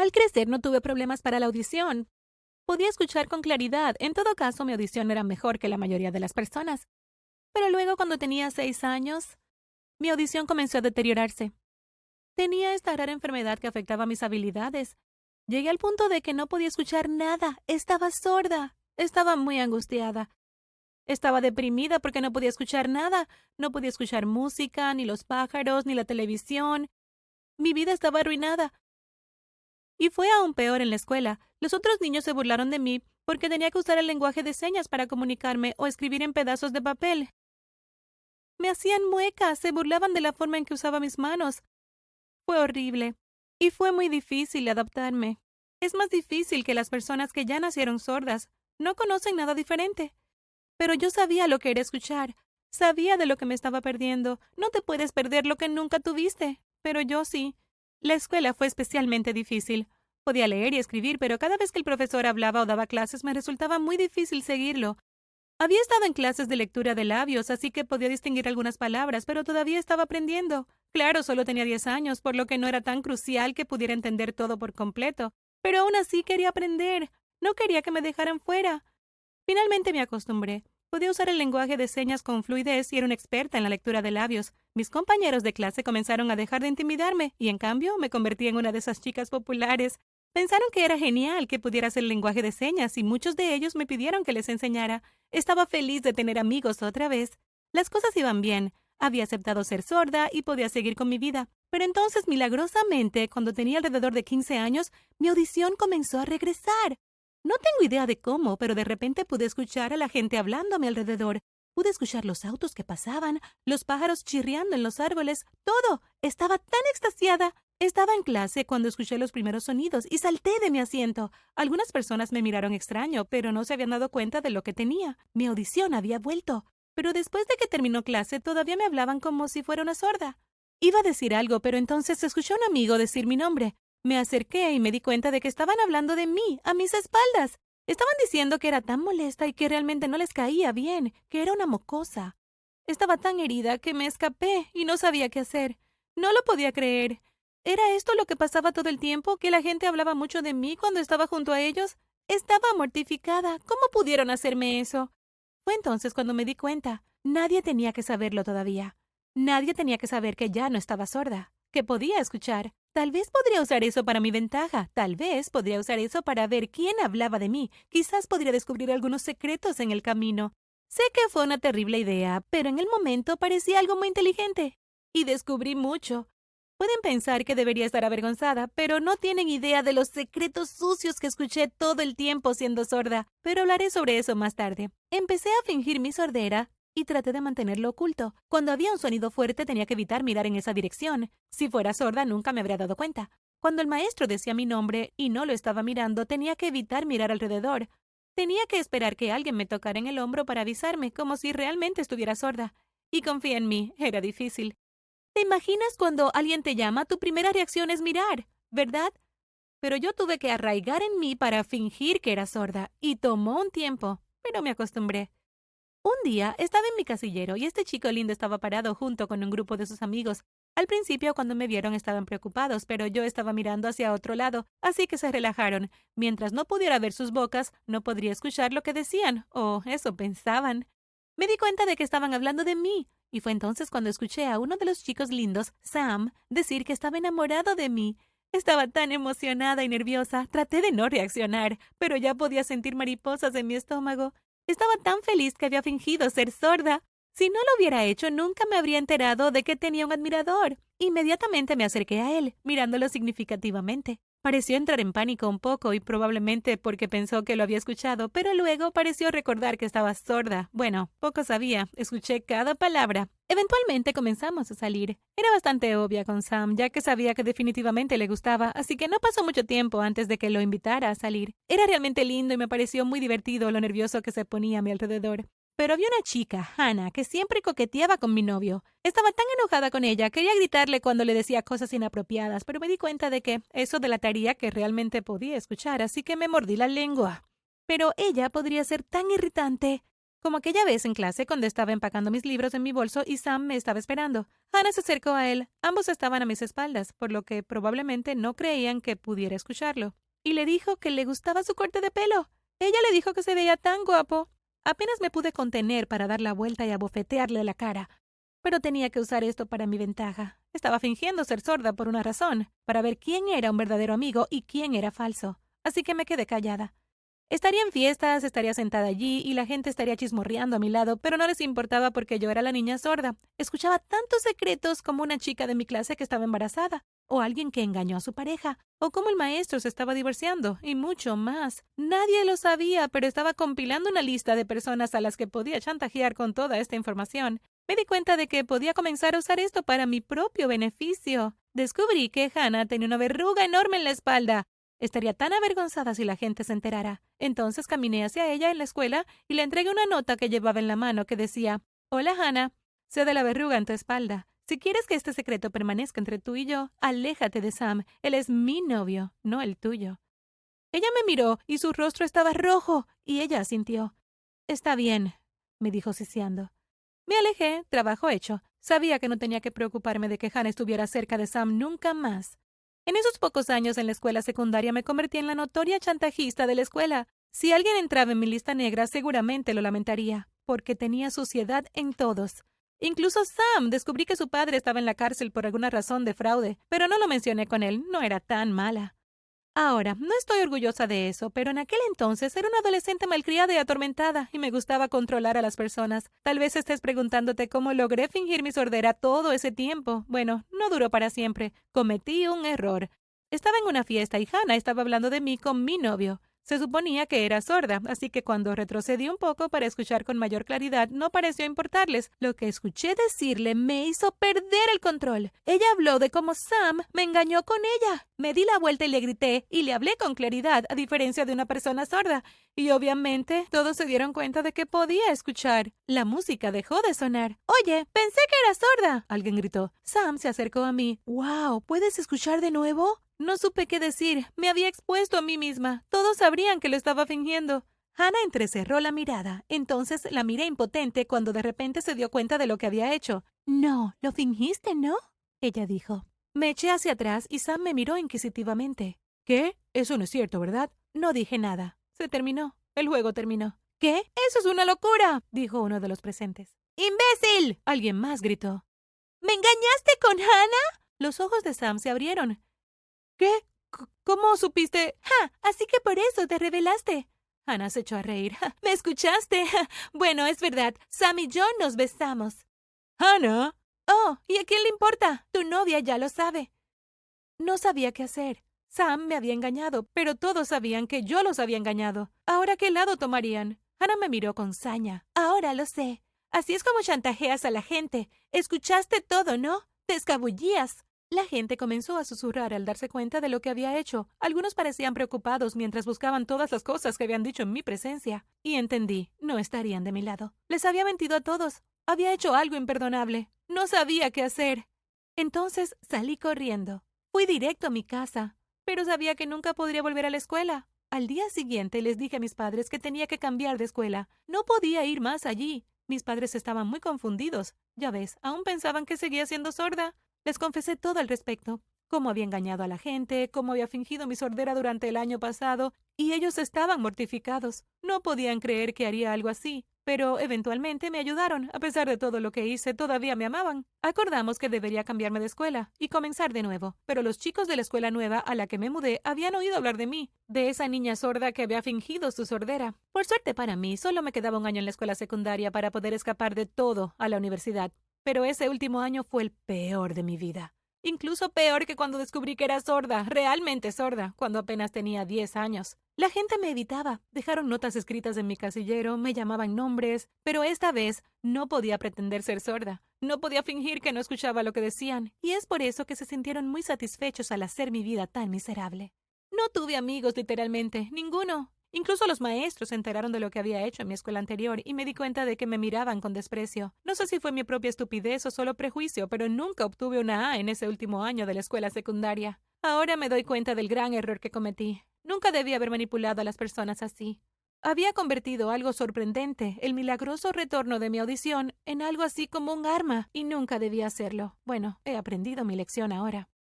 Al crecer no tuve problemas para la audición. Podía escuchar con claridad. En todo caso, mi audición era mejor que la mayoría de las personas. Pero luego, cuando tenía seis años, mi audición comenzó a deteriorarse. Tenía esta rara enfermedad que afectaba mis habilidades. Llegué al punto de que no podía escuchar nada. Estaba sorda. Estaba muy angustiada. Estaba deprimida porque no podía escuchar nada. No podía escuchar música, ni los pájaros, ni la televisión. Mi vida estaba arruinada. Y fue aún peor en la escuela. Los otros niños se burlaron de mí porque tenía que usar el lenguaje de señas para comunicarme o escribir en pedazos de papel. Me hacían muecas, se burlaban de la forma en que usaba mis manos. Fue horrible. Y fue muy difícil adaptarme. Es más difícil que las personas que ya nacieron sordas. No conocen nada diferente. Pero yo sabía lo que era escuchar. Sabía de lo que me estaba perdiendo. No te puedes perder lo que nunca tuviste. Pero yo sí. La escuela fue especialmente difícil. Podía leer y escribir, pero cada vez que el profesor hablaba o daba clases me resultaba muy difícil seguirlo. Había estado en clases de lectura de labios, así que podía distinguir algunas palabras, pero todavía estaba aprendiendo. Claro, solo tenía diez años, por lo que no era tan crucial que pudiera entender todo por completo. Pero aún así quería aprender. No quería que me dejaran fuera. Finalmente me acostumbré. Podía usar el lenguaje de señas con fluidez y era una experta en la lectura de labios. Mis compañeros de clase comenzaron a dejar de intimidarme y en cambio me convertí en una de esas chicas populares. Pensaron que era genial que pudiera hacer el lenguaje de señas y muchos de ellos me pidieron que les enseñara. Estaba feliz de tener amigos otra vez. Las cosas iban bien. Había aceptado ser sorda y podía seguir con mi vida. Pero entonces, milagrosamente, cuando tenía alrededor de 15 años, mi audición comenzó a regresar. No tengo idea de cómo, pero de repente pude escuchar a la gente hablando a mi alrededor. Pude escuchar los autos que pasaban, los pájaros chirriando en los árboles, todo. Estaba tan extasiada. Estaba en clase cuando escuché los primeros sonidos y salté de mi asiento. Algunas personas me miraron extraño, pero no se habían dado cuenta de lo que tenía. Mi audición había vuelto. Pero después de que terminó clase, todavía me hablaban como si fuera una sorda. Iba a decir algo, pero entonces escuché a un amigo decir mi nombre. Me acerqué y me di cuenta de que estaban hablando de mí, a mis espaldas. Estaban diciendo que era tan molesta y que realmente no les caía bien, que era una mocosa. Estaba tan herida que me escapé y no sabía qué hacer. No lo podía creer. ¿Era esto lo que pasaba todo el tiempo? ¿Que la gente hablaba mucho de mí cuando estaba junto a ellos? Estaba mortificada. ¿Cómo pudieron hacerme eso? Fue entonces cuando me di cuenta. Nadie tenía que saberlo todavía. Nadie tenía que saber que ya no estaba sorda, que podía escuchar. Tal vez podría usar eso para mi ventaja. Tal vez podría usar eso para ver quién hablaba de mí. Quizás podría descubrir algunos secretos en el camino. Sé que fue una terrible idea, pero en el momento parecía algo muy inteligente. Y descubrí mucho. Pueden pensar que debería estar avergonzada, pero no tienen idea de los secretos sucios que escuché todo el tiempo siendo sorda. Pero hablaré sobre eso más tarde. Empecé a fingir mi sordera y traté de mantenerlo oculto. Cuando había un sonido fuerte tenía que evitar mirar en esa dirección. Si fuera sorda nunca me habría dado cuenta. Cuando el maestro decía mi nombre y no lo estaba mirando, tenía que evitar mirar alrededor. Tenía que esperar que alguien me tocara en el hombro para avisarme, como si realmente estuviera sorda. Y confía en mí, era difícil. ¿Te imaginas cuando alguien te llama? Tu primera reacción es mirar, ¿verdad? Pero yo tuve que arraigar en mí para fingir que era sorda, y tomó un tiempo, pero me acostumbré. Un día estaba en mi casillero y este chico lindo estaba parado junto con un grupo de sus amigos. Al principio, cuando me vieron, estaban preocupados, pero yo estaba mirando hacia otro lado, así que se relajaron. Mientras no pudiera ver sus bocas, no podría escuchar lo que decían, o eso pensaban. Me di cuenta de que estaban hablando de mí, y fue entonces cuando escuché a uno de los chicos lindos, Sam, decir que estaba enamorado de mí. Estaba tan emocionada y nerviosa, traté de no reaccionar, pero ya podía sentir mariposas en mi estómago. Estaba tan feliz que había fingido ser sorda. Si no lo hubiera hecho, nunca me habría enterado de que tenía un admirador. Inmediatamente me acerqué a él, mirándolo significativamente. Pareció entrar en pánico un poco y probablemente porque pensó que lo había escuchado, pero luego pareció recordar que estaba sorda. Bueno, poco sabía, escuché cada palabra. Eventualmente comenzamos a salir. Era bastante obvia con Sam, ya que sabía que definitivamente le gustaba, así que no pasó mucho tiempo antes de que lo invitara a salir. Era realmente lindo y me pareció muy divertido lo nervioso que se ponía a mi alrededor. Pero había una chica, Hannah, que siempre coqueteaba con mi novio. Estaba tan enojada con ella, quería gritarle cuando le decía cosas inapropiadas, pero me di cuenta de que eso delataría que realmente podía escuchar, así que me mordí la lengua. Pero ella podría ser tan irritante. Como aquella vez en clase cuando estaba empacando mis libros en mi bolso y Sam me estaba esperando. Hannah se acercó a él. Ambos estaban a mis espaldas, por lo que probablemente no creían que pudiera escucharlo. Y le dijo que le gustaba su corte de pelo. Ella le dijo que se veía tan guapo. Apenas me pude contener para dar la vuelta y abofetearle la cara. Pero tenía que usar esto para mi ventaja. Estaba fingiendo ser sorda por una razón, para ver quién era un verdadero amigo y quién era falso. Así que me quedé callada. Estaría en fiestas, estaría sentada allí y la gente estaría chismorreando a mi lado, pero no les importaba porque yo era la niña sorda. Escuchaba tantos secretos como una chica de mi clase que estaba embarazada, o alguien que engañó a su pareja, o como el maestro se estaba divorciando, y mucho más. Nadie lo sabía, pero estaba compilando una lista de personas a las que podía chantajear con toda esta información. Me di cuenta de que podía comenzar a usar esto para mi propio beneficio. Descubrí que Hannah tenía una verruga enorme en la espalda, Estaría tan avergonzada si la gente se enterara. Entonces caminé hacia ella en la escuela y le entregué una nota que llevaba en la mano que decía Hola, Hannah. Sé de la verruga en tu espalda. Si quieres que este secreto permanezca entre tú y yo, aléjate de Sam. Él es mi novio, no el tuyo. Ella me miró y su rostro estaba rojo, y ella asintió. Está bien, me dijo siseando. Me alejé, trabajo hecho. Sabía que no tenía que preocuparme de que Hannah estuviera cerca de Sam nunca más. En esos pocos años en la escuela secundaria me convertí en la notoria chantajista de la escuela. Si alguien entraba en mi lista negra, seguramente lo lamentaría, porque tenía suciedad en todos. Incluso Sam descubrí que su padre estaba en la cárcel por alguna razón de fraude, pero no lo mencioné con él, no era tan mala. Ahora, no estoy orgullosa de eso, pero en aquel entonces era una adolescente malcriada y atormentada, y me gustaba controlar a las personas. Tal vez estés preguntándote cómo logré fingir mi sordera todo ese tiempo. Bueno, no duró para siempre. Cometí un error. Estaba en una fiesta y Hannah estaba hablando de mí con mi novio. Se suponía que era sorda, así que cuando retrocedí un poco para escuchar con mayor claridad, no pareció importarles. Lo que escuché decirle me hizo perder el control. Ella habló de cómo Sam me engañó con ella. Me di la vuelta y le grité, y le hablé con claridad, a diferencia de una persona sorda. Y obviamente todos se dieron cuenta de que podía escuchar. La música dejó de sonar. Oye, pensé que era sorda. Alguien gritó. Sam se acercó a mí. ¡Wow! ¿Puedes escuchar de nuevo? No supe qué decir. Me había expuesto a mí misma. Todos sabrían que lo estaba fingiendo. Hannah entrecerró la mirada. Entonces la miré impotente cuando de repente se dio cuenta de lo que había hecho. No, lo fingiste, ¿no? Ella dijo. Me eché hacia atrás y Sam me miró inquisitivamente. ¿Qué? Eso no es cierto, ¿verdad? No dije nada. Se terminó. El juego terminó. ¿Qué? Eso es una locura, dijo uno de los presentes. ¡Imbécil! Alguien más gritó. ¿Me engañaste con Hannah? Los ojos de Sam se abrieron. ¿Qué? ¿Cómo supiste? ¡Ja! Así que por eso te revelaste. Hannah se echó a reír. ¿Me escuchaste? Bueno, es verdad. Sam y yo nos besamos. Hannah. Oh, ¿y a quién le importa? Tu novia ya lo sabe. No sabía qué hacer. Sam me había engañado, pero todos sabían que yo los había engañado. ¿Ahora qué lado tomarían? Hannah me miró con saña. Ahora lo sé. Así es como chantajeas a la gente. Escuchaste todo, ¿no? Te escabullías. La gente comenzó a susurrar al darse cuenta de lo que había hecho. Algunos parecían preocupados mientras buscaban todas las cosas que habían dicho en mi presencia. Y entendí, no estarían de mi lado. Les había mentido a todos. Había hecho algo imperdonable. No sabía qué hacer. Entonces salí corriendo. Fui directo a mi casa, pero sabía que nunca podría volver a la escuela. Al día siguiente les dije a mis padres que tenía que cambiar de escuela. No podía ir más allí. Mis padres estaban muy confundidos. Ya ves, aún pensaban que seguía siendo sorda. Les confesé todo al respecto, cómo había engañado a la gente, cómo había fingido mi sordera durante el año pasado, y ellos estaban mortificados. No podían creer que haría algo así, pero eventualmente me ayudaron. A pesar de todo lo que hice, todavía me amaban. Acordamos que debería cambiarme de escuela y comenzar de nuevo, pero los chicos de la escuela nueva a la que me mudé habían oído hablar de mí, de esa niña sorda que había fingido su sordera. Por suerte para mí, solo me quedaba un año en la escuela secundaria para poder escapar de todo a la universidad. Pero ese último año fue el peor de mi vida. Incluso peor que cuando descubrí que era sorda, realmente sorda, cuando apenas tenía diez años. La gente me evitaba, dejaron notas escritas en mi casillero, me llamaban nombres, pero esta vez no podía pretender ser sorda, no podía fingir que no escuchaba lo que decían, y es por eso que se sintieron muy satisfechos al hacer mi vida tan miserable. No tuve amigos literalmente, ninguno. Incluso los maestros se enteraron de lo que había hecho en mi escuela anterior y me di cuenta de que me miraban con desprecio. No sé si fue mi propia estupidez o solo prejuicio, pero nunca obtuve una A en ese último año de la escuela secundaria. Ahora me doy cuenta del gran error que cometí. Nunca debí haber manipulado a las personas así. Había convertido algo sorprendente, el milagroso retorno de mi audición, en algo así como un arma, y nunca debía hacerlo. Bueno, he aprendido mi lección ahora.